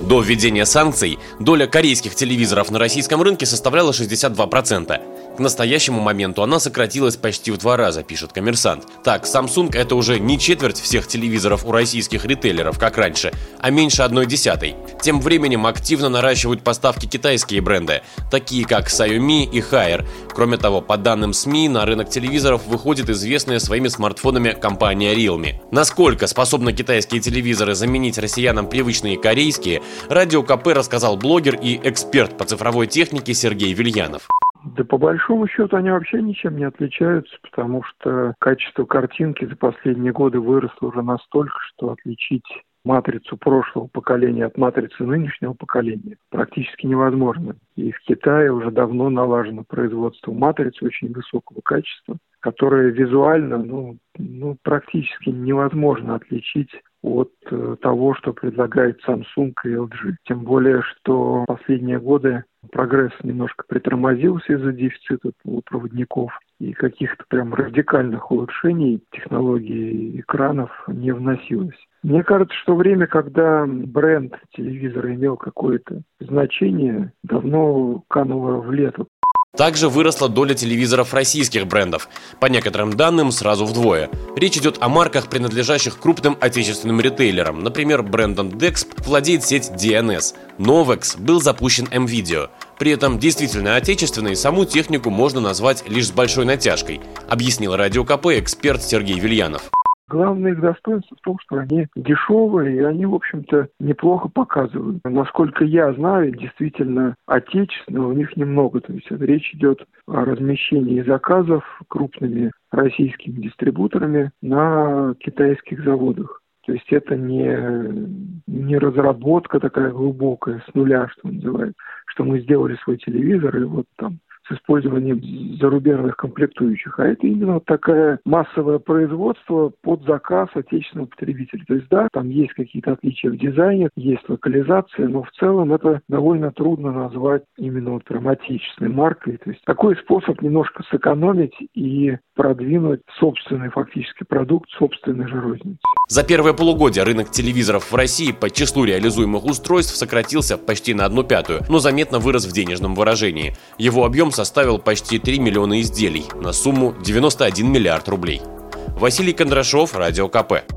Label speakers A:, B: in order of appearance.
A: До введения санкций доля корейских телевизоров на российском рынке составляла 62%. К настоящему моменту она сократилась почти в два раза, пишет коммерсант. Так, Samsung это уже не четверть всех телевизоров у российских ритейлеров, как раньше, а меньше одной десятой. Тем временем активно наращивают поставки китайские бренды, такие как Xiaomi и Haier. Кроме того, по данным СМИ, на рынок телевизоров выходит известная своими смартфонами компания Realme. Насколько способны китайские телевизоры заменить россиянам привычные корейские, Радио КП рассказал блогер и эксперт по цифровой технике Сергей Вильянов.
B: Да по большому счету они вообще ничем не отличаются, потому что качество картинки за последние годы выросло уже настолько, что отличить матрицу прошлого поколения от матрицы нынешнего поколения практически невозможно. И в Китае уже давно налажено производство матриц очень высокого качества, которое визуально ну, ну, практически невозможно отличить от э, того, что предлагает Samsung и LG. Тем более, что последние годы прогресс немножко притормозился из-за дефицита полупроводников и каких-то прям радикальных улучшений технологии экранов не вносилось. Мне кажется, что время, когда бренд телевизора имел какое-то значение, давно кануло в лето.
A: Также выросла доля телевизоров российских брендов, по некоторым данным сразу вдвое. Речь идет о марках, принадлежащих крупным отечественным ритейлерам. Например, брендом Dexp владеет сеть DNS. Novex был запущен M-Video. При этом действительно отечественной саму технику можно назвать лишь с большой натяжкой, объяснил Радио КП эксперт Сергей Вильянов.
B: Главное их достоинство в том, что они дешевые, и они, в общем-то, неплохо показывают. Насколько я знаю, действительно, отечественного у них немного. То есть речь идет о размещении заказов крупными российскими дистрибуторами на китайских заводах. То есть это не, не разработка такая глубокая с нуля, что называется, что мы сделали свой телевизор, и вот там с использованием зарубежных комплектующих, а это именно такое массовое производство под заказ отечественного потребителя. То есть да, там есть какие-то отличия в дизайне, есть локализация, но в целом это довольно трудно назвать именно вот прям отечественной маркой. То есть такой способ немножко сэкономить и продвинуть собственный фактически продукт собственной же розницы.
A: За первое полугодие рынок телевизоров в России по числу реализуемых устройств сократился почти на одну пятую, но заметно вырос в денежном выражении. Его объем составил почти 3 миллиона изделий на сумму 91 миллиард рублей. Василий Кондрашов, Радио КП.